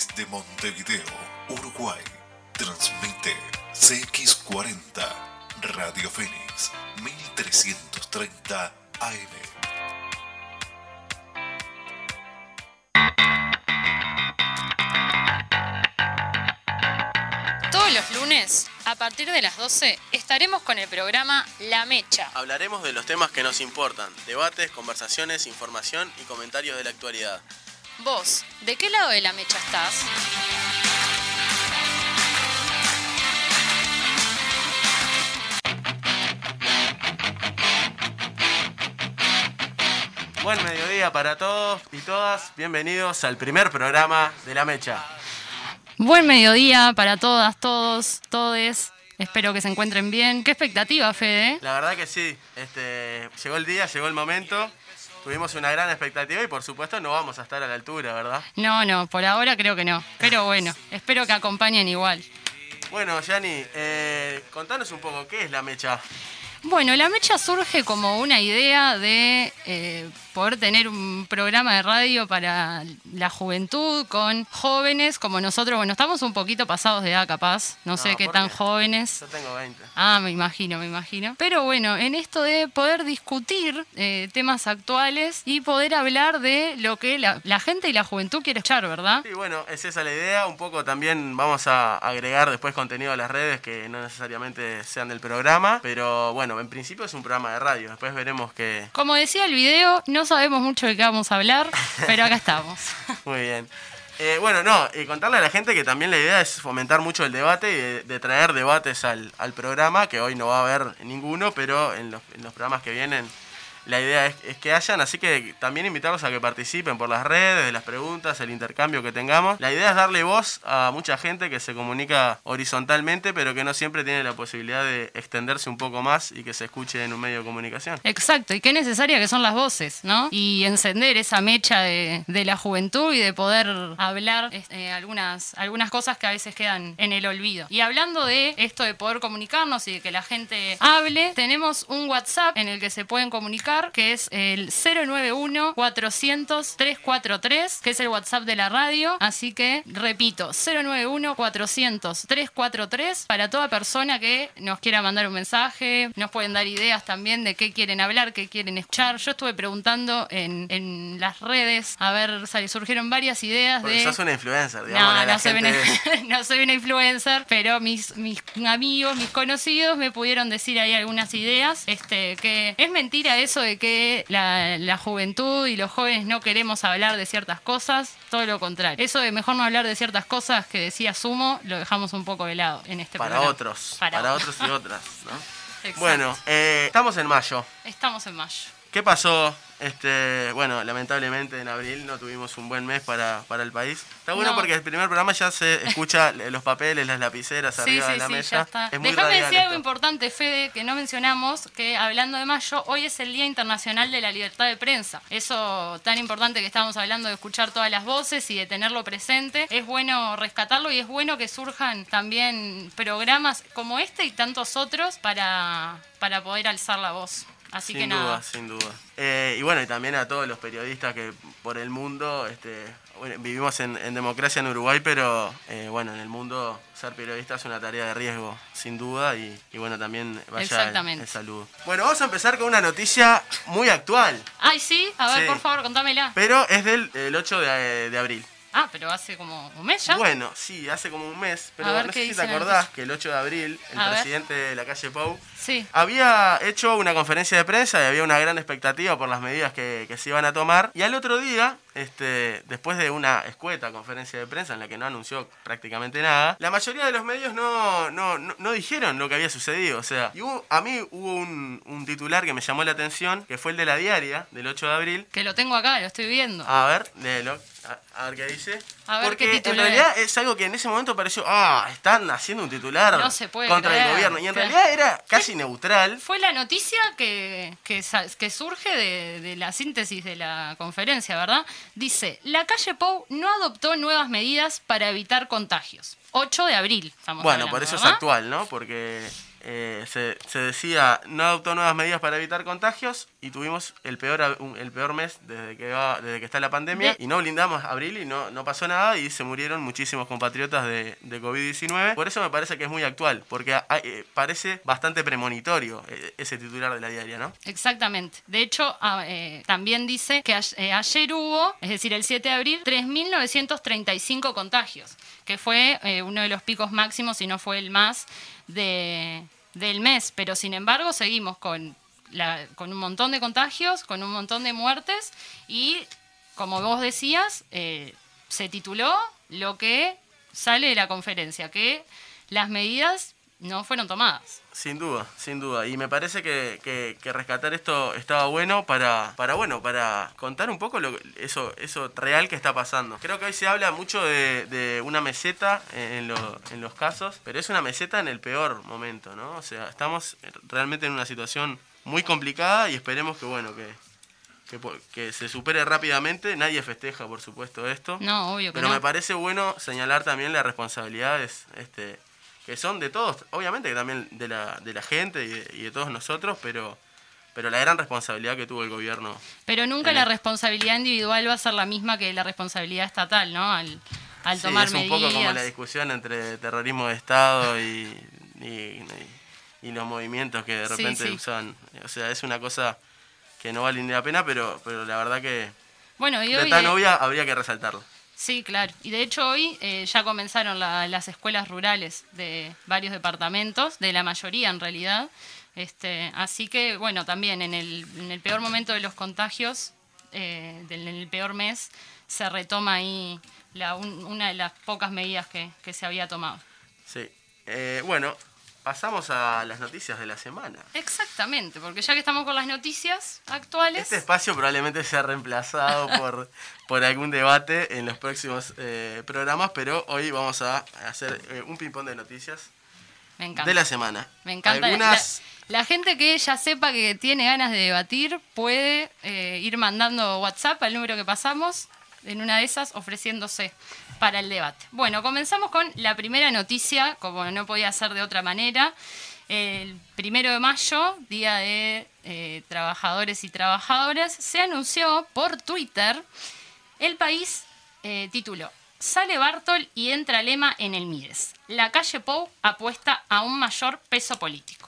Desde Montevideo, Uruguay, transmite CX40 Radio Fénix 1330 AM. Todos los lunes, a partir de las 12, estaremos con el programa La Mecha. Hablaremos de los temas que nos importan, debates, conversaciones, información y comentarios de la actualidad. Vos, ¿de qué lado de la mecha estás? Buen mediodía para todos y todas. Bienvenidos al primer programa de La Mecha. Buen mediodía para todas, todos, todes. Espero que se encuentren bien. ¿Qué expectativa, Fede? La verdad que sí. Este, llegó el día, llegó el momento. Tuvimos una gran expectativa y por supuesto no vamos a estar a la altura, ¿verdad? No, no, por ahora creo que no. Pero bueno, espero que acompañen igual. Bueno, Yani, eh, contanos un poco, ¿qué es la mecha? Bueno, la mecha surge como una idea de eh, poder tener un programa de radio para la juventud con jóvenes como nosotros. Bueno, estamos un poquito pasados de edad capaz, no, sé qué ¿por tan qué? jóvenes. Yo tengo 20. Ah, me imagino, me imagino. Pero bueno, en esto de poder discutir eh, temas actuales y poder hablar de lo que la, la gente y la juventud quiere escuchar, ¿verdad? Sí, bueno, es esa la idea. Un poco también vamos a agregar después contenido a las redes que no necesariamente sean del programa. Pero bueno, en principio es un programa de radio. Después veremos que... Como decía el video, no sabemos mucho de qué vamos a hablar, pero acá estamos. Muy bien. Eh, bueno, no, y contarle a la gente que también la idea es fomentar mucho el debate y de, de traer debates al, al programa, que hoy no va a haber ninguno, pero en los, en los programas que vienen la idea es, es que hayan, así que también invitarlos a que participen por las redes, de las preguntas, el intercambio que tengamos. La idea es darle voz a mucha gente que se comunica horizontalmente, pero que no siempre tiene la posibilidad de extenderse un poco más y que se escuche en un medio de comunicación. Exacto, y qué necesaria que son las voces, ¿no? Y encender esa mecha de, de la juventud y de poder hablar eh, algunas, algunas cosas que a veces quedan en el olvido. Y hablando de esto de poder comunicarnos y de que la gente hable, tenemos un WhatsApp en el que se pueden comunicar, que es el 091-400-343, que es el WhatsApp de la radio. Así que, repito, 091-400-343 para toda persona que nos quiera mandar un mensaje, nos pueden dar ideas también de qué quieren hablar, qué quieren escuchar. Yo estuve preguntando en, en las redes, a ver, surgieron varias ideas Porque de... sos una influencer, digamos. No, soy, una, no soy una influencer, pero mis, mis amigos, mis conocidos me pudieron decir ahí algunas ideas. Este, que es mentira eso de que la, la juventud y los jóvenes no queremos hablar de ciertas cosas, todo lo contrario. Eso de mejor no hablar de ciertas cosas que decía Sumo, lo dejamos un poco de lado en este para programa. otros, Para para, otros. y otras. Bueno, eh, estamos en mayo. Estamos en mayo. ¿Qué pasó? Este, bueno, lamentablemente en abril no tuvimos un buen mes para, para el país. Está bueno No. porque el primer programa ya se escucha los papeles, las lapiceras Sí, arriba sí, de la sí, mesa. Déjame decir algo esto. importante, Fede, que no mencionamos, que hablando de mayo, hoy es el Día Internacional de la Libertad de Prensa. Eso tan importante que estamos hablando de escuchar todas las voces y de tenerlo presente, es bueno rescatarlo y es bueno que surjan también programas como este y tantos otros para, para poder alzar la voz. Así sin que duda, nada. sin duda. Eh, y bueno, y también a todos los periodistas que por el mundo, este, bueno, vivimos en, en democracia en Uruguay, pero eh, bueno, en el mundo ser periodista es una tarea de riesgo, sin duda, y, y bueno, también vaya el, el saludo. Bueno, vamos a empezar con una noticia muy actual, Ay, sí, a ver, Sí. por favor, contámela. pero es del el 8 de, de abril. Ah, pero hace como un mes ya. Bueno, sí, hace como un mes, pero ver no sé si te acordás que el 8 de abril el A ver. presidente de la calle Pou Sí. había hecho una conferencia de prensa y había una gran expectativa por las medidas que, que se iban a tomar. Y al otro día, este, después de una escueta conferencia de prensa en la que no anunció prácticamente nada, la mayoría de los medios no, no, no, no dijeron lo que había sucedido. O sea, y hubo- a mí hubo un, un titular que me llamó la atención, que fue el de la diaria del 8 de abril. Que lo tengo acá, lo estoy viendo. A ver, léelo. A, a ver qué dice. A ver Porque qué en realidad es algo que en ese momento pareció, ah, están haciendo un titular No se puede contra creer. el gobierno. Y en Claro. realidad era casi neutral. Fue la noticia que, que, surge de, de la síntesis de la conferencia, ¿verdad? Dice, la calle Pou no adoptó nuevas medidas para evitar contagios. 8 de abril, estamos Bueno, hablando, por eso es actual, ¿no? Porque eh, se, se decía, no adoptó nuevas medidas para evitar contagios. Y tuvimos el peor, el peor mes desde que, va, desde que está la pandemia. De- Y no blindamos abril y no, no pasó nada y se murieron muchísimos compatriotas de, de COVID-19. Por eso me parece que es muy actual, porque hay- eh, parece bastante premonitorio eh, ese titular de la diaria, ¿no? Exactamente. De hecho, eh, también dice que a- ayer hubo, es decir, el 7 de abril, 3.935 contagios, que fue uno de los picos máximos, si no fue el más, de, del mes. Pero sin embargo, seguimos con, con un montón de contagios, con un montón de muertes y, como vos decías, eh, se tituló lo que sale de la conferencia, que las medidas no fueron tomadas. Sin duda, sin duda. Y me parece que, rescatar esto estaba bueno para, bueno, para contar un poco eso, eso real que está pasando. Creo que hoy se habla mucho de, una meseta en los casos, pero es una meseta en el peor momento, ¿no? O sea, estamos realmente en una situación muy complicada y esperemos que, bueno, que, que, que se supere rápidamente. Nadie festeja, por supuesto, esto. No, obvio que Pero no. me parece bueno señalar también las responsabilidades este, que son de todos, obviamente que también de la, de la gente y de, y de todos nosotros, pero, pero la gran responsabilidad que tuvo el gobierno. Pero nunca la responsabilidad individual va a ser la misma que la responsabilidad estatal, ¿no? Al, al Sí, tomar es un medidas. poco como la discusión entre terrorismo de Estado y, y, y- y los movimientos que de repente sí. usan. O sea, es una cosa que no vale ni la pena, pero, pero la verdad que Bueno, y de hoy, tan eh, obvia habría que resaltarlo. sí, claro. Y de hecho hoy eh, ya comenzaron la- las escuelas rurales de varios departamentos, de la mayoría en realidad. Este, así que, bueno, también en el, en el peor momento de los contagios, eh, del- en el peor mes, se retoma ahí la, un- una de las pocas medidas que, que se había tomado. Sí. Eh, bueno, pasamos a las noticias de la semana. Exactamente, porque ya que estamos con las noticias actuales... Este espacio probablemente sea reemplazado por, por algún debate en los próximos eh, programas, pero hoy vamos a hacer eh, un ping-pong de noticias Me encanta. de la semana. Me encanta. Algunas, La, la gente que ya sepa que tiene ganas de debatir puede eh, ir mandando WhatsApp al número que pasamos, en una de esas ofreciéndose para el debate. Bueno, comenzamos con la primera noticia, como no podía ser de otra manera. El primero de mayo, Día de eh, Trabajadores y Trabajadoras, se anunció por Twitter el país eh, tituló Sale Bartol y entra Lema en el Mides. La calle Pou apuesta a un mayor peso político.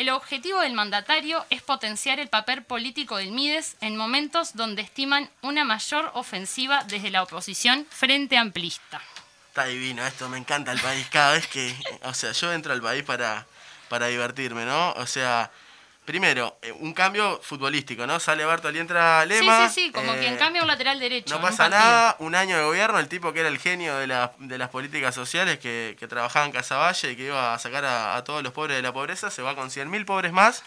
El objetivo del mandatario es potenciar el papel político del Mides en momentos donde estiman una mayor ofensiva desde la oposición frente amplista. está divino esto, me encanta el país. Cada vez que, o sea, yo entro al país para, para divertirme, ¿no? O sea, primero, eh, un cambio futbolístico, ¿no? Sale Bartol y entra Lema. sí, sí, sí, como eh, quien cambia un lateral derecho. No un pasa nada, un año de gobierno, el tipo que era el genio de, la- de las políticas sociales, que, que trabajaba en Casaballe y que iba a sacar a, a todos los pobres de la pobreza, se va con 100.000 pobres más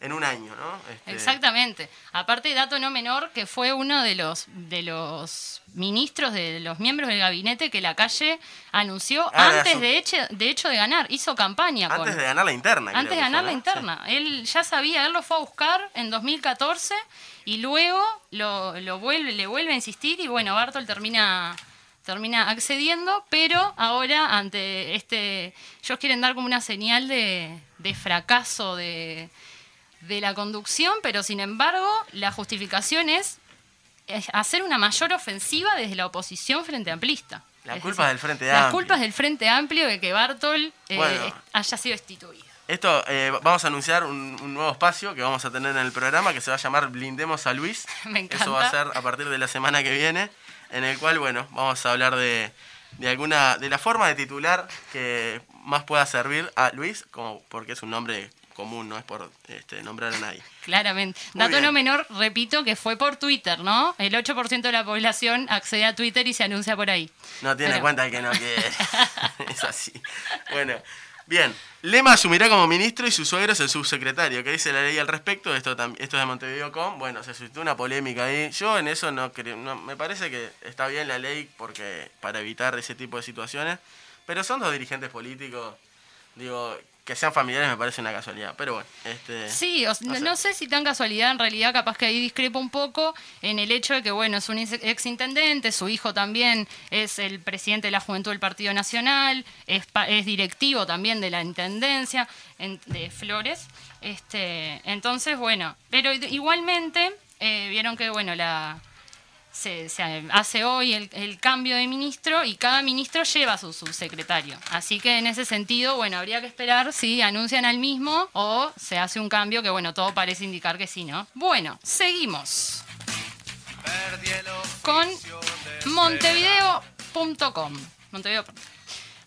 en un año, ¿no? Este, Exactamente. Aparte, dato no menor, que fue uno de los, de los ministros, de los miembros del gabinete que la calle anunció Ah, de antes su- de hecho, de hecho de ganar. Hizo campaña con... Antes de ganar la interna. Antes de ganar fue, la interna. Él ya sabía, él lo fue a buscar en 2014 y luego lo, lo vuelve, le vuelve a insistir y bueno, Bartol termina termina accediendo, pero ahora ante este, ellos quieren dar como una señal de, de fracaso de, de la conducción, pero sin embargo la justificación es, hacer una mayor ofensiva desde la oposición frente amplista. La culpa es del Frente Las Amplio. culpas del Frente Amplio de que Bartol eh, Bueno. haya sido destituido. Esto, eh, vamos a anunciar un, un nuevo espacio que vamos a tener en el programa que se va a llamar Blindemos a Luis. Me encanta. Eso va a ser a partir de la semana que viene, en el cual, bueno, vamos a hablar de, de alguna, de la forma de titular que más pueda servir a Luis, como porque es un nombre común, no es por este, nombrar a nadie. Claramente. Muy Dato bien. no menor, repito, que fue por Twitter, ¿no? El 8% de la población accede a Twitter y se anuncia por ahí. No tiene Pero- cuenta que no quiere. es así. Bueno, bien. Lema asumirá como ministro y su suegro es el subsecretario. ¿Qué dice la ley al respecto? Esto, esto es de Montevideo.com. Bueno, se suscitó una polémica ahí. Yo en eso no creo. no- me parece que está bien la ley porque para evitar ese tipo de situaciones. Pero son dos dirigentes políticos. Digo, que sean familiares me parece una casualidad, pero bueno. Este, sí, no, sé. si tan casualidad, en realidad capaz que ahí discrepo un poco en el hecho de que, bueno, es un ex intendente, su hijo también es el presidente de la Juventud del Partido Nacional, es, es directivo también de la Intendencia de Flores. Este, entonces, bueno, pero igualmente eh, vieron que, bueno, la se, hace hoy el, cambio de ministro y cada ministro lleva a su subsecretario. Así que en ese sentido, bueno, habría que esperar si anuncian al mismo o se hace un cambio que, bueno, todo parece indicar que sí, ¿no? Bueno, seguimos con montevideo.com. Montevideo.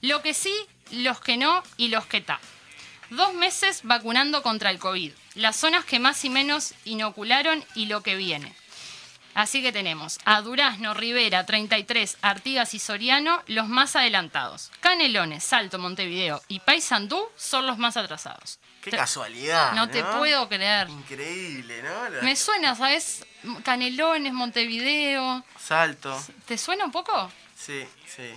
Lo que sí, los que no y los que está. Dos meses vacunando contra el COVID. Las zonas que más y menos inocularon y lo que viene. Así que tenemos a Durazno, Rivera, 33, Artigas y Soriano los más adelantados. Canelones, Salto, Montevideo y Paysandú son los más atrasados. Qué casualidad. No, te puedo creer. Increíble, ¿no? Me suena, ¿sabes? Canelones, Montevideo. Salto. ¿Te suena un poco? Sí, sí.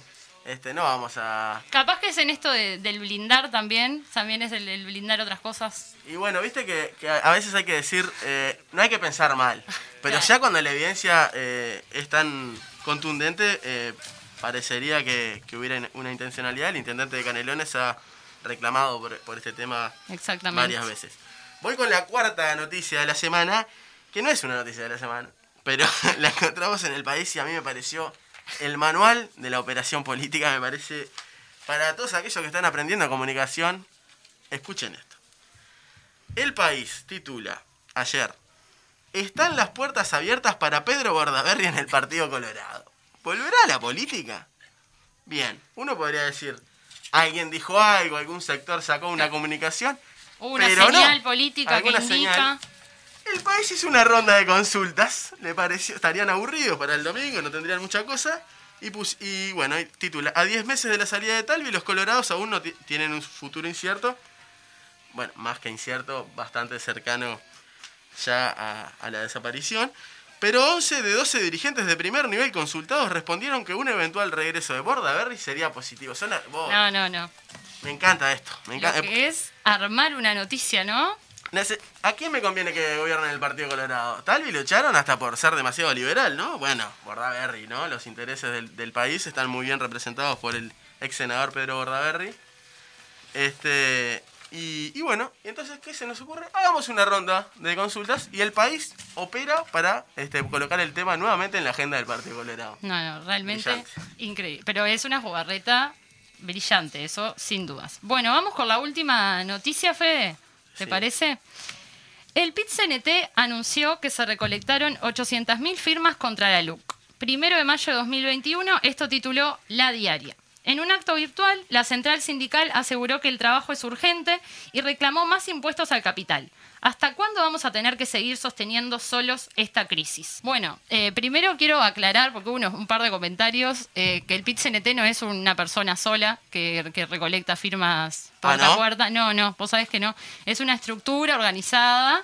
Este, no vamos a... Capaz que es en esto del blindar también, también es el, blindar otras cosas. Y bueno, viste que, a veces hay que decir, eh, no hay que pensar mal, pero ya cuando la evidencia eh, es tan contundente, eh, parecería que, hubiera una intencionalidad. El intendente de Canelones ha reclamado por, este tema varias veces. Voy con la cuarta noticia de la semana, que no es una noticia de la semana, pero la encontramos en el país y a mí me pareció el manual de la operación política me parece, para todos aquellos que están aprendiendo comunicación, escuchen esto. El país titula ayer, ¿están las puertas abiertas para Pedro Bordaberry en el Partido Colorado? ¿Volverá a la política? Bien, uno podría decir, alguien dijo algo, algún sector sacó una comunicación. Una señal política que indica... El país hizo una ronda de consultas, le pareció, estarían aburridos para el domingo, no tendrían mucha cosa. Y, y bueno, titula, a 10 meses de la salida de Talvi, los colorados aún no tienen un futuro incierto. Bueno, más que incierto, bastante cercano ya a, la desaparición. Pero 11 de 12 dirigentes de primer nivel consultados respondieron que un eventual regreso de Bordaberry sería positivo. no, no, no. Me encanta esto. Me encanta. es armar una noticia, ¿no? ¿A quién me conviene que gobierne el Partido Colorado? Talvi lo echaron hasta por ser demasiado liberal, ¿no? Bueno, Bordaberry, ¿no? Los intereses del, país están muy bien representados por el ex senador Pedro Bordaberry. Este, y, y, bueno, entonces, ¿qué se nos ocurre? Hagamos una ronda de consultas y el país opera para este, colocar el tema nuevamente en la agenda del Partido Colorado. No, no, realmente increíble. Pero es una jugarreta brillante, eso sin dudas. Bueno, vamos con la última noticia, Fede. ¿Te parece? El PIT-CNT anunció que se recolectaron 800.000 firmas contra la LUC. Primero de mayo de 2021, esto tituló La Diaria. En un acto virtual, la central sindical aseguró que el trabajo es urgente y reclamó más impuestos al capital. ¿Hasta cuándo vamos a tener que seguir sosteniendo solos esta crisis? Bueno, eh, primero quiero aclarar, porque hubo un par de comentarios, eh, que el pit no es una persona sola que, recolecta firmas por ¿Ah, la puerta. No, no, vos sabés que no. Es una estructura organizada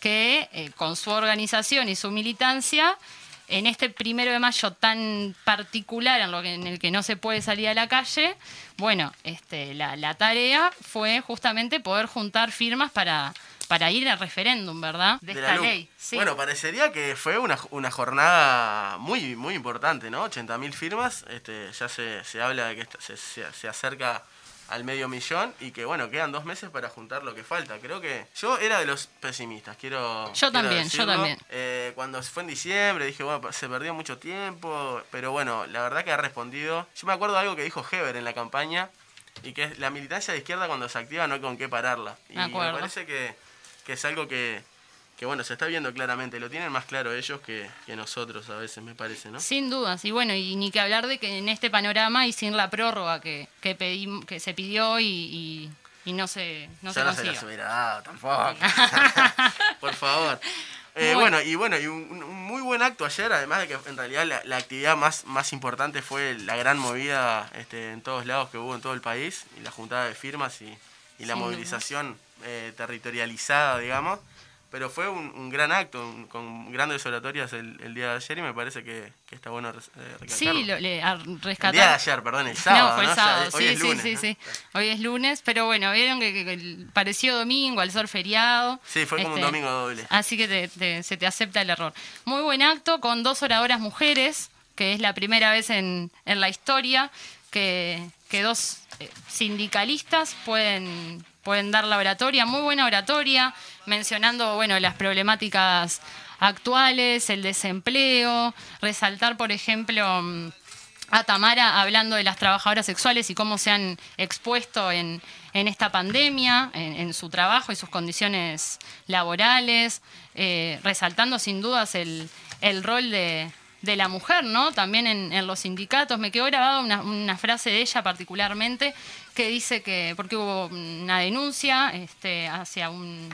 que, eh, con su organización y su militancia, en este primero de mayo tan particular en, lo que, en el que no se puede salir a la calle, bueno, este, la, tarea fue justamente poder juntar firmas para, para ir al referéndum, ¿verdad? De, esta ley. Bueno, parecería que fue una, jornada muy muy importante, ¿no? 80.000 firmas, este, ya se, se habla de que se, se acerca al medio millón y que bueno, quedan dos meses para juntar lo que falta. Creo que yo era de los pesimistas, quiero... Yo también, yo también. Eh, cuando fue en diciembre dije, bueno, se perdió mucho tiempo, pero bueno, la verdad que ha respondido. Yo me acuerdo de algo que dijo Heber en la campaña y que es la militancia de izquierda cuando se activa no hay con qué pararla. Y me parece que, que es algo que, que bueno, se está viendo claramente, lo tienen más claro ellos que, nosotros a veces, me parece, ¿no? Sin dudas, y bueno, y ni que hablar de que en este panorama y sin la prórroga que, que, que se pidió y, no se, no se no se la hubiera dado tampoco. Por favor. Eh, bueno. y bueno, y un, muy buen acto ayer, además de que en realidad la, actividad más, más importante fue la gran movida este, en todos lados que hubo en todo el país, y la juntada de firmas y, la movilización eh, territorializada, digamos pero fue un, un gran acto, un- con grandes oratorias el, el día de ayer y me parece que, que está bueno res- eh, Sí, lo, le, a El día de ayer, perdón, el sábado. no, fue el ¿no? Ya, sábado, hoy sí, es sí, lunes, sí, ¿no? sí. Hoy es lunes, pero bueno, vieron que, que- que pareció domingo, al ser feriado. Sí, fue como un Este, domingo doble. Así que te- te- se te acepta el error. Muy buen acto con dos oradoras mujeres, que es la primera vez en, en la historia que, que dos eh, sindicalistas pueden, pueden dar la oratoria. Muy buena oratoria, mencionando bueno, las problemáticas actuales, el desempleo, resaltar, por ejemplo, a Tamara hablando de las trabajadoras sexuales y cómo se han expuesto en, esta pandemia, en, su trabajo y sus condiciones laborales, eh, resaltando sin dudas el, rol de, la mujer, ¿no? También en, los sindicatos. Me quedó grabada una, una frase de ella particularmente que dice que, porque hubo una denuncia este, hacia un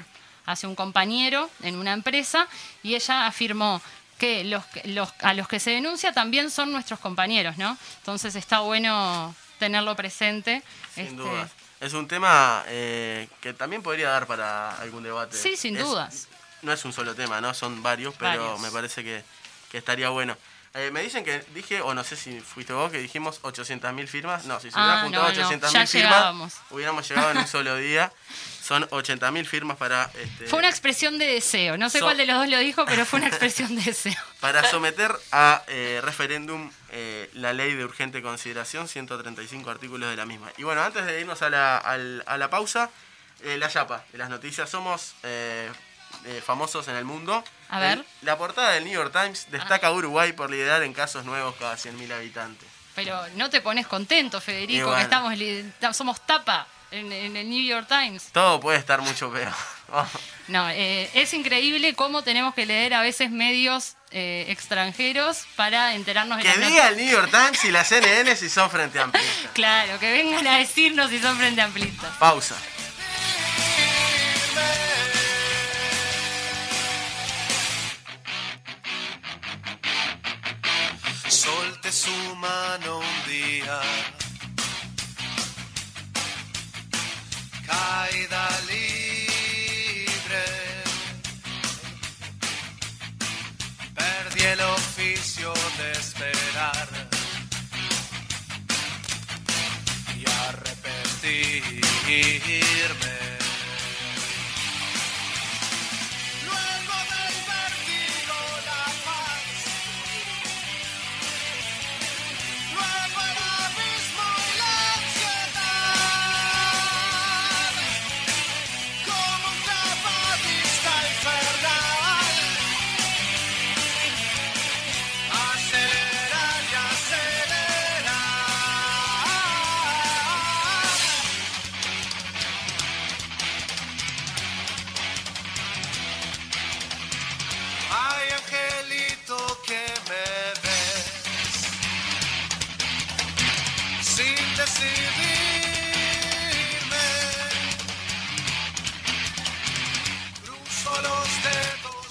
hacia un compañero en una empresa y ella afirmó que los, los a los que se denuncia también son nuestros compañeros, ¿no? Entonces está bueno tenerlo presente. Sin este, duda. Es un tema eh, que también podría dar para algún debate. Sí, sin Es- dudas. No es un solo tema, ¿no? Son varios, pero Varios. me parece que, que estaría bueno. Eh, me dicen que dije, o no sé si fuiste vos, que dijimos 800.000 firmas. No, si se hubieran Ah, juntado no, no, 800.000 ya firmas, hubiéramos llegado en un solo día. Son 80.000 firmas para, este, Fue una expresión de deseo. No sé So- cuál de los dos lo dijo, pero fue una expresión de deseo. para someter a eh, referéndum eh, la ley de urgente consideración, 135 artículos de la misma. Y bueno, antes de irnos a la, a la pausa, eh, la chapa de las noticias. Somos eh, famosos en el mundo. A ver. El- la portada del New York Times destaca a Uruguay por liderar en casos nuevos cada 100.000 habitantes. Pero no te pones contento, Federico, bueno. que estamos somos tapa en, en el New York Times. Todo puede estar mucho peor. No, eh, es increíble cómo tenemos que leer a veces medios eh, extranjeros para enterarnos de que las diga el New York Times y la CNN si son frente a amplistas. Claro, que vengan a decirnos si son frente amplistas. Pausa. Solte su mano un día. Caída libre. Perdí el oficio de esperar. Y arrepentirme.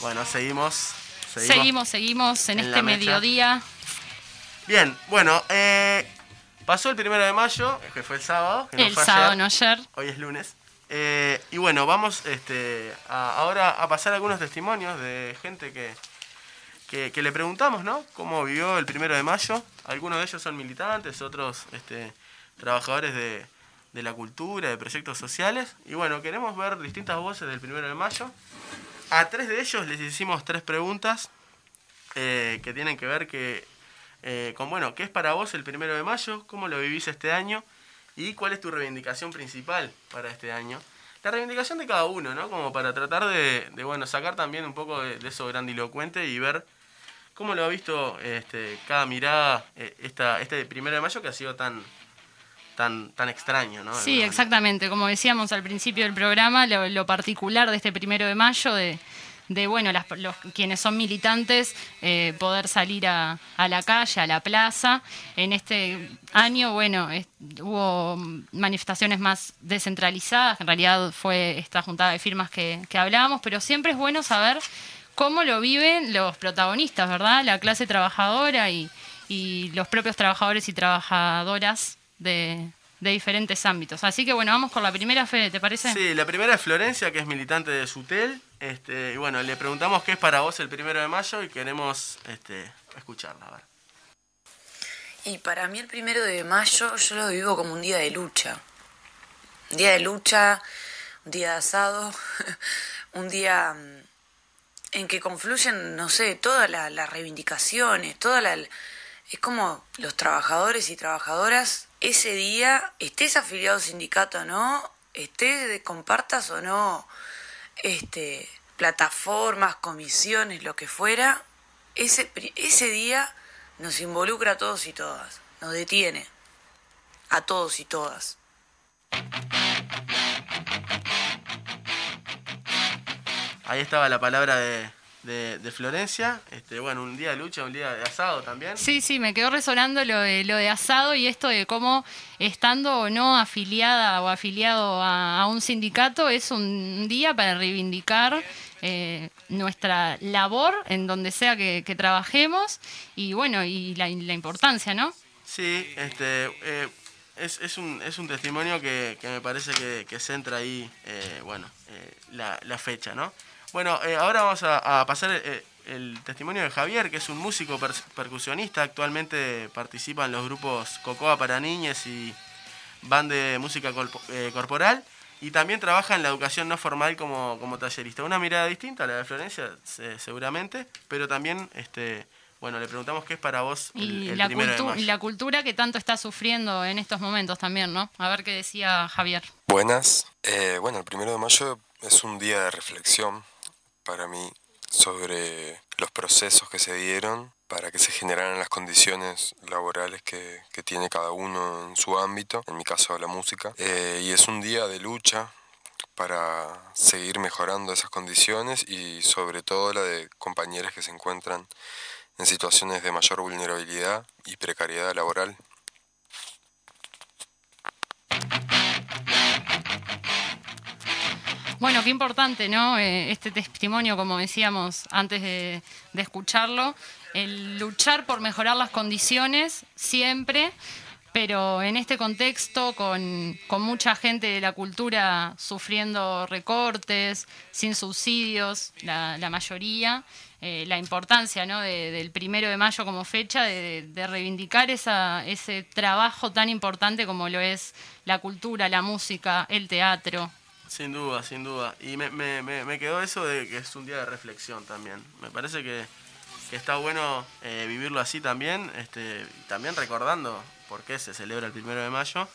Bueno, seguimos. Seguimos, seguimos en, En este mediodía. Bien, bueno, eh, pasó el primero de mayo, que fue el sábado. Que no El fue sábado, ayer. no ayer. Hoy es lunes. Eh, y bueno, vamos este, a- ahora a pasar algunos testimonios de gente que, que, que le preguntamos, ¿no? ¿Cómo vivió el primero de mayo? Algunos de ellos son militantes, otros este, trabajadores de, de la cultura, de proyectos sociales. Y bueno, queremos ver distintas voces del primero de mayo. A tres de ellos les hicimos tres preguntas eh, que tienen que ver que, eh, con, bueno, ¿qué es para vos el primero de mayo? ¿Cómo lo vivís este año? ¿Y cuál es tu reivindicación principal para este año? La reivindicación de cada uno, ¿no? Como para tratar de, bueno, sacar también un poco de, de eso grandilocuente y ver cómo lo ha visto este, cada mirada eh, esta, este primero de mayo que ha sido tan, tan, tan extraño, ¿no? Sí, exactamente. Como decíamos al principio del programa, lo, lo particular de este primero de mayo, de, de bueno, las, los, quienes son militantes, eh, poder salir a, a la calle, a la plaza. En este año, bueno, es- hubo manifestaciones más descentralizadas, en realidad fue esta juntada de firmas que, que hablábamos, pero siempre es bueno saber cómo lo viven los protagonistas, ¿verdad? La clase trabajadora y, y los propios trabajadores y trabajadoras de, de diferentes ámbitos. Así que bueno, vamos con la primera, Fede, ¿te parece? Sí, la primera es Florencia, que es militante de Sutel. Este, y bueno, le preguntamos qué es para vos el primero de mayo y queremos este, escucharla. A ver. Y para mí el primero de mayo yo lo vivo como un día de lucha. Un día de lucha, un día de asado, un día mm, en que confluyen, no sé, todas la- las reivindicaciones, toda la... Es como los trabajadores y trabajadoras, ese día, estés afiliado a sindicato o no, estés compartas o no, este, plataformas, comisiones, lo que fuera, ese, ese día nos involucra a todos y todas, nos detiene a todos y todas. Ahí estaba la palabra de, de- de Florencia. Este, bueno, un día de lucha, un día de asado también. Sí, sí, me quedó resonando lo de, lo de asado y esto de cómo estando o no afiliada o afiliado a, a un sindicato es un día para reivindicar eh, nuestra labor en donde sea que, que trabajemos y bueno, y la, importancia, ¿no? Sí, este, eh, es, es, un, es un testimonio que, que me parece que, que centra ahí, eh, bueno, eh, la, la fecha, ¿no? Bueno, eh, ahora vamos a, a pasar el, el testimonio de Javier, que es un músico per- percusionista, actualmente participa en los grupos Cocoa para Niñes y Band de Música Corpo- eh, Corporal, y también trabaja en la educación no formal como, como tallerista. Una mirada distinta a la de Florencia, se- seguramente, pero también, este, bueno, le preguntamos qué es para vos el, Y el la, primero de mayo. y la cultura que tanto está sufriendo en estos momentos también, ¿no? A ver qué decía Javier. Buenas. Eh, bueno, el primero de mayo es un día de reflexión para mí sobre los procesos que se dieron para que se generaran las condiciones laborales que, que tiene cada uno en su ámbito, en mi caso la música. Eh, y es un día de lucha para seguir mejorando esas condiciones y sobre todo la de compañeros que se encuentran en situaciones de mayor vulnerabilidad y precariedad laboral. Bueno, qué importante, ¿no? Eh, este testimonio, como decíamos antes de, escucharlo, el luchar por mejorar las condiciones siempre, pero en este contexto, con, mucha gente de la cultura sufriendo recortes, sin subsidios, la, mayoría, eh, la importancia ¿no? de- del primero de mayo como fecha de, de reivindicar esa, ese trabajo tan importante como lo es la cultura, la música, el teatro, Sin duda, sin duda. Y me, me, me, quedó eso de que es un día de reflexión también. Me parece que, que está bueno eh, vivirlo así también, este, también recordando por qué se celebra el primero de mayo.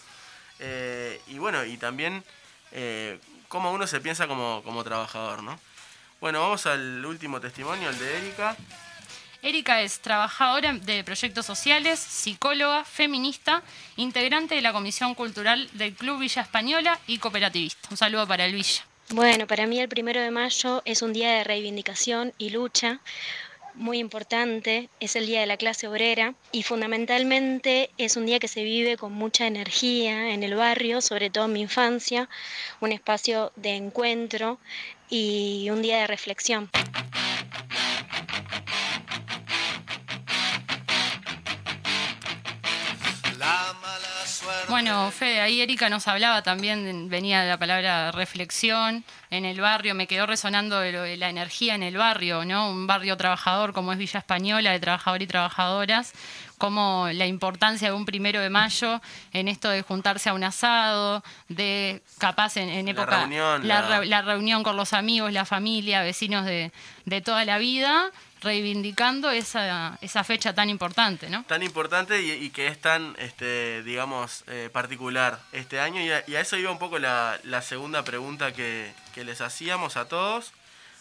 Eh, y bueno, y también eh, cómo uno se piensa como, como trabajador, ¿no? Bueno, vamos al último testimonio, el de Erika. Erika es trabajadora de proyectos sociales, psicóloga, feminista, integrante de la Comisión Cultural del Club Villa Española y cooperativista. Un saludo para el Villa. Bueno, para mí el primero de mayo es un día de reivindicación y lucha muy importante, es el día de la clase obrera y fundamentalmente es un día que se vive con mucha energía en el barrio, sobre todo en mi infancia, un espacio de encuentro y un día de reflexión. Bueno, Fede, ahí Erika nos hablaba también, venía la palabra reflexión en el barrio, me quedó resonando de lo de la energía en el barrio, ¿no? Un barrio trabajador como es Villa Española, de trabajadores y trabajadoras, como la importancia de un primero de mayo en esto de juntarse a un asado, de capaz en, en La época... reunión, la, la- re- la reunión con los amigos, la familia, vecinos de, de toda la vida, reivindicando esa, esa fecha tan importante, ¿no? tan importante y, y que es tan, este, digamos, eh, particular este año. Y a, y a eso iba un poco la, la segunda pregunta que, que les hacíamos a todos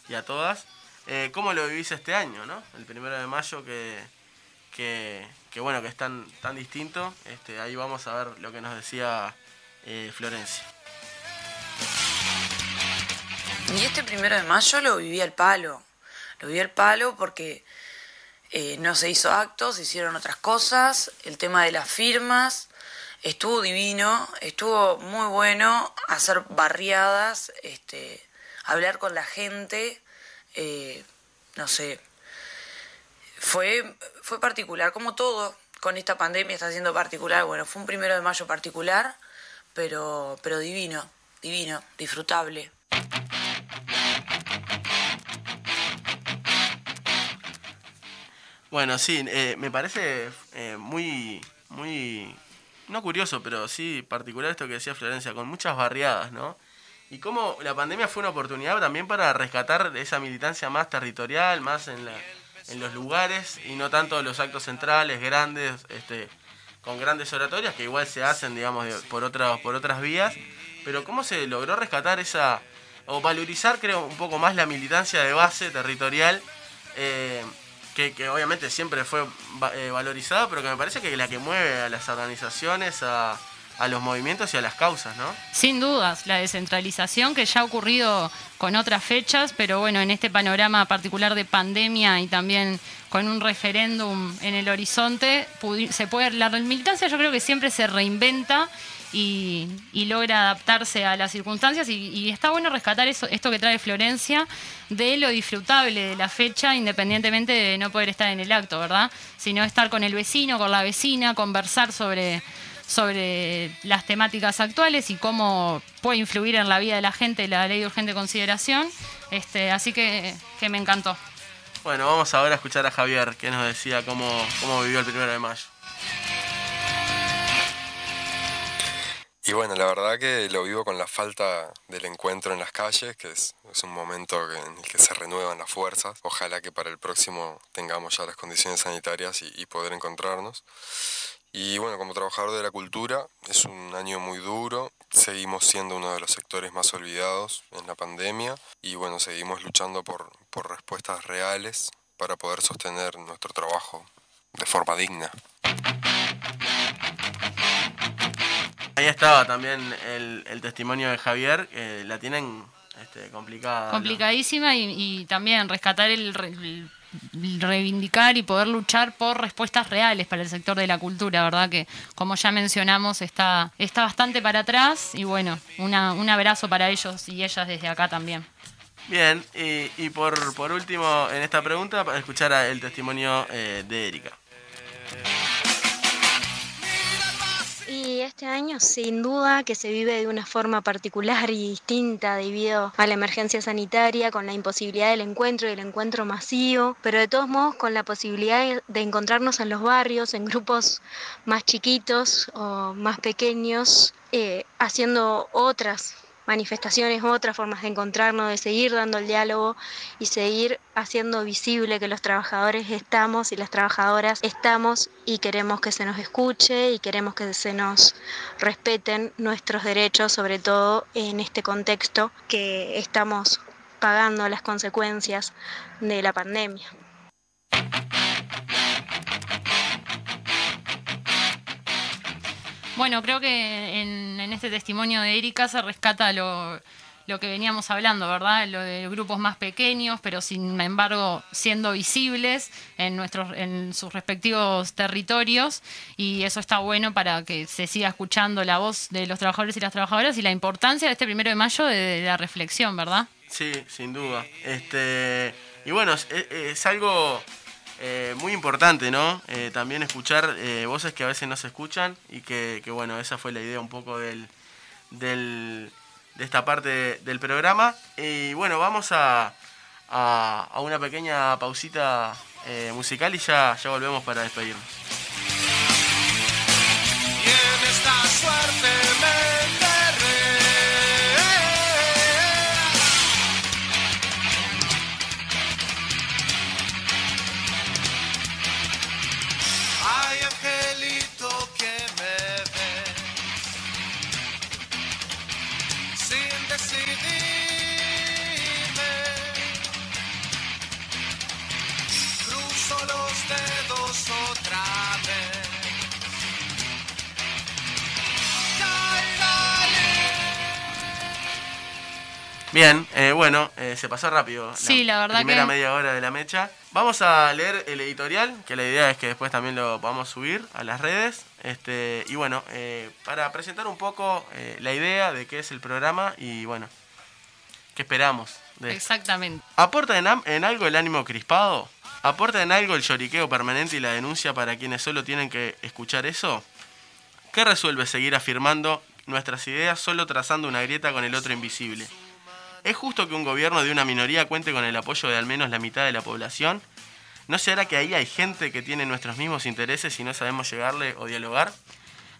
y a todas. Eh, ¿Cómo lo vivís este año, no? El primero de mayo que, que, que bueno, que es tan, tan distinto. Este, ahí vamos a ver lo que nos decía eh, Florencia. Y este primero de mayo lo viví al palo. Lo viví al palo porque eh, no se hizo actos, se hicieron otras cosas. El tema de las firmas estuvo divino, estuvo muy bueno hacer barriadas, este, hablar con la gente, eh, no sé. Fue, fue particular, como todo con esta pandemia está siendo particular. Bueno, fue un primero de mayo particular, pero, pero divino, divino, disfrutable. Bueno, sí, eh, me parece eh, muy, muy, no curioso, pero sí particular esto que decía Florencia, con muchas barriadas, ¿no? Y cómo la pandemia fue una oportunidad también para rescatar esa militancia más territorial, más en, la- en los lugares y no tanto los actos centrales, grandes, este, con grandes oratorias que igual se hacen, digamos, de- por, otras por otras vías. Pero cómo se logró rescatar esa, o valorizar, creo, un poco más la militancia de base territorial, eh, que, que obviamente siempre fue eh, valorizada, pero que me parece que es la que mueve a las organizaciones, a, a los movimientos y a las causas, ¿no? Sin dudas, la descentralización que ya ha ocurrido con otras fechas, pero bueno, en este panorama particular de pandemia y también con un referéndum en el horizonte, se puede, la militancia yo creo que siempre se reinventa y, logra adaptarse a las circunstancias y, está bueno rescatar esto que trae Florencia de lo disfrutable de la fecha, independientemente de no poder estar en el acto, ¿verdad? Sino estar con el vecino, con la vecina, conversar sobre sobre las temáticas actuales y cómo puede influir en la vida de la gente la ley de urgente consideración. Este, así que, que me encantó. Bueno, vamos ahora a escuchar a Javier, que nos decía cómo, cómo vivió el primero de mayo. Y bueno, la verdad que lo vivo con la falta del encuentro en las calles, que es, es un momento en el que se renuevan las fuerzas. Ojalá que para el próximo tengamos ya las condiciones sanitarias y, y poder encontrarnos. Y bueno, como trabajador de la cultura, es un año muy duro. Seguimos siendo uno de los sectores más olvidados en la pandemia y bueno, seguimos luchando por, por respuestas reales para poder sostener nuestro trabajo de forma digna. Ahí estaba también el, el testimonio de Javier, que la tienen este, complicada. ¿no? Complicadísima y, y también rescatar el, re- el reivindicar y poder luchar por respuestas reales para el sector de la cultura, ¿verdad? Que como ya mencionamos está, está bastante para atrás y bueno, una, un abrazo para ellos y ellas desde acá también. Bien, y, y por, por último, en esta pregunta, para escuchar el testimonio eh, de Erika. Este año sin duda que se vive de una forma particular y distinta debido a la emergencia sanitaria, con la imposibilidad del encuentro y el encuentro masivo, pero de todos modos con la posibilidad de encontrarnos en los barrios, en grupos más chiquitos o más pequeños, eh, haciendo otras manifestaciones, otras formas de encontrarnos, de seguir dando el diálogo y seguir haciendo visible que los trabajadores estamos y las trabajadoras estamos y queremos que se nos escuche y queremos que se nos respeten nuestros derechos, sobre todo en este contexto que estamos pagando las consecuencias de la pandemia. Bueno, creo que en, este testimonio de Erika se rescata lo, lo que veníamos hablando, ¿verdad? Lo de grupos más pequeños, pero sin embargo siendo visibles en, nuestros, en sus respectivos territorios. Y eso está bueno para que se siga escuchando la voz de los trabajadores y las trabajadoras y la importancia de este primero de mayo de, la reflexión, ¿verdad? Sí, sin duda. Este, y bueno, es algo eh, muy importante, ¿no? Eh, también escuchar eh, voces que a veces no se escuchan y que, que, bueno, esa fue la idea un poco del, del, de esta parte del programa. Y bueno, vamos a, a, una pequeña pausita musical y ya, ya volvemos para despedirnos. Bien, eh, bueno, eh, se pasó rápido. Sí, la verdad primera que- media hora de la mecha. Vamos a leer el editorial, que la idea es que después también lo podamos subir a las redes. Este, y bueno, eh, para presentar un poco eh, la idea de qué es el programa y bueno, qué esperamos de esto. Exactamente. ¿Aporta en, en algo el ánimo crispado? ¿Aporta en algo el lloriqueo permanente y la denuncia para quienes solo tienen que escuchar eso? ¿Qué resuelve seguir afirmando nuestras ideas solo trazando una grieta con el otro invisible? ¿Es justo que un gobierno de una minoría cuente con el apoyo de al menos la mitad de la población? ¿No será que ahí hay gente que tiene nuestros mismos intereses y no sabemos llegarle o dialogar?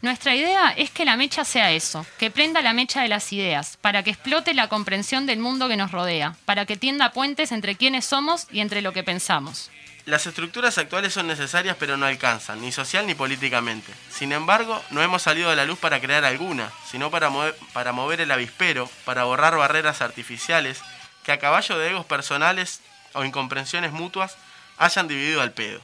Nuestra idea es que la mecha sea eso, que prenda la mecha de las ideas, para que explote la comprensión del mundo que nos rodea, para que tienda puentes entre quienes somos y entre lo que pensamos. Las estructuras actuales son necesarias pero no alcanzan, ni social ni políticamente. Sin embargo, no hemos salido a la luz para crear alguna, sino para mover, para mover el avispero, para borrar barreras artificiales que a caballo de egos personales o incomprensiones mutuas hayan dividido al pedo.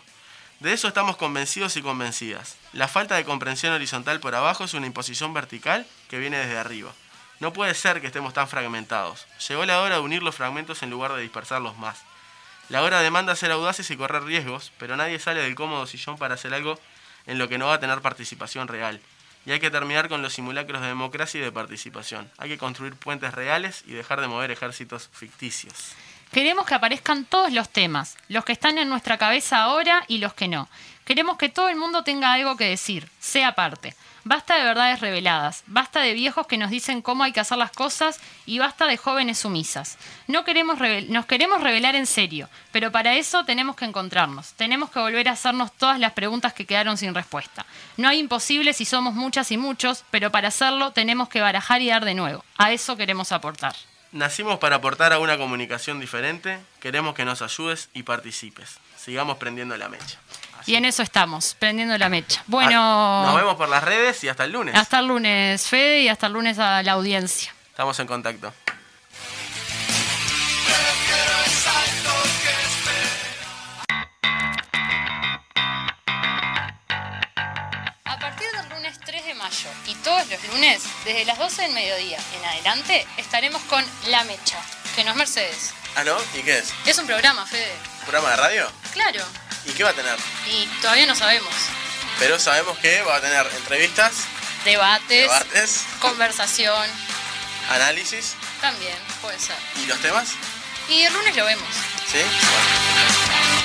De eso estamos convencidos y convencidas. La falta de comprensión horizontal por abajo es una imposición vertical que viene desde arriba. No puede ser que estemos tan fragmentados. Llegó la hora de unir los fragmentos en lugar de dispersarlos más. La hora demanda ser audaces y correr riesgos, pero nadie sale del cómodo sillón para hacer algo en lo que no va a tener participación real. Y hay que terminar con los simulacros de democracia y de participación. Hay que construir puentes reales y dejar de mover ejércitos ficticios. Queremos que aparezcan todos los temas, los que están en nuestra cabeza ahora y los que no. Queremos que todo el mundo tenga algo que decir, sea parte. Basta de verdades reveladas, basta de viejos que nos dicen cómo hay que hacer las cosas y basta de jóvenes sumisas. No queremos nos queremos revelar en serio, pero para eso tenemos que encontrarnos, tenemos que volver a hacernos todas las preguntas que quedaron sin respuesta. No hay imposible si somos muchas y muchos, pero para hacerlo tenemos que barajar y dar de nuevo. A eso queremos aportar. Nacimos para aportar a una comunicación diferente. Queremos que nos ayudes y participes. Sigamos prendiendo la mecha. Y en eso estamos, prendiendo la mecha. Ah, Bueno, Nos vemos por las redes y hasta el lunes. hasta el lunes, Fede, y hasta el lunes a la audiencia. Estamos en contacto. A partir del lunes 3 de mayo y todos los lunes, desde las 12 del mediodía en adelante, estaremos con La Mecha, que no es Mercedes. ¿Ah, no? ¿Y qué es? Es un programa, Fede. ¿Un programa de radio? Claro. ¿Y qué va a tener? Y todavía no sabemos. Pero sabemos que va a tener entrevistas, Debates, debates, conversación, análisis también puede ser. y los temas. Y el lunes lo vemos. ¿Sí? Bueno.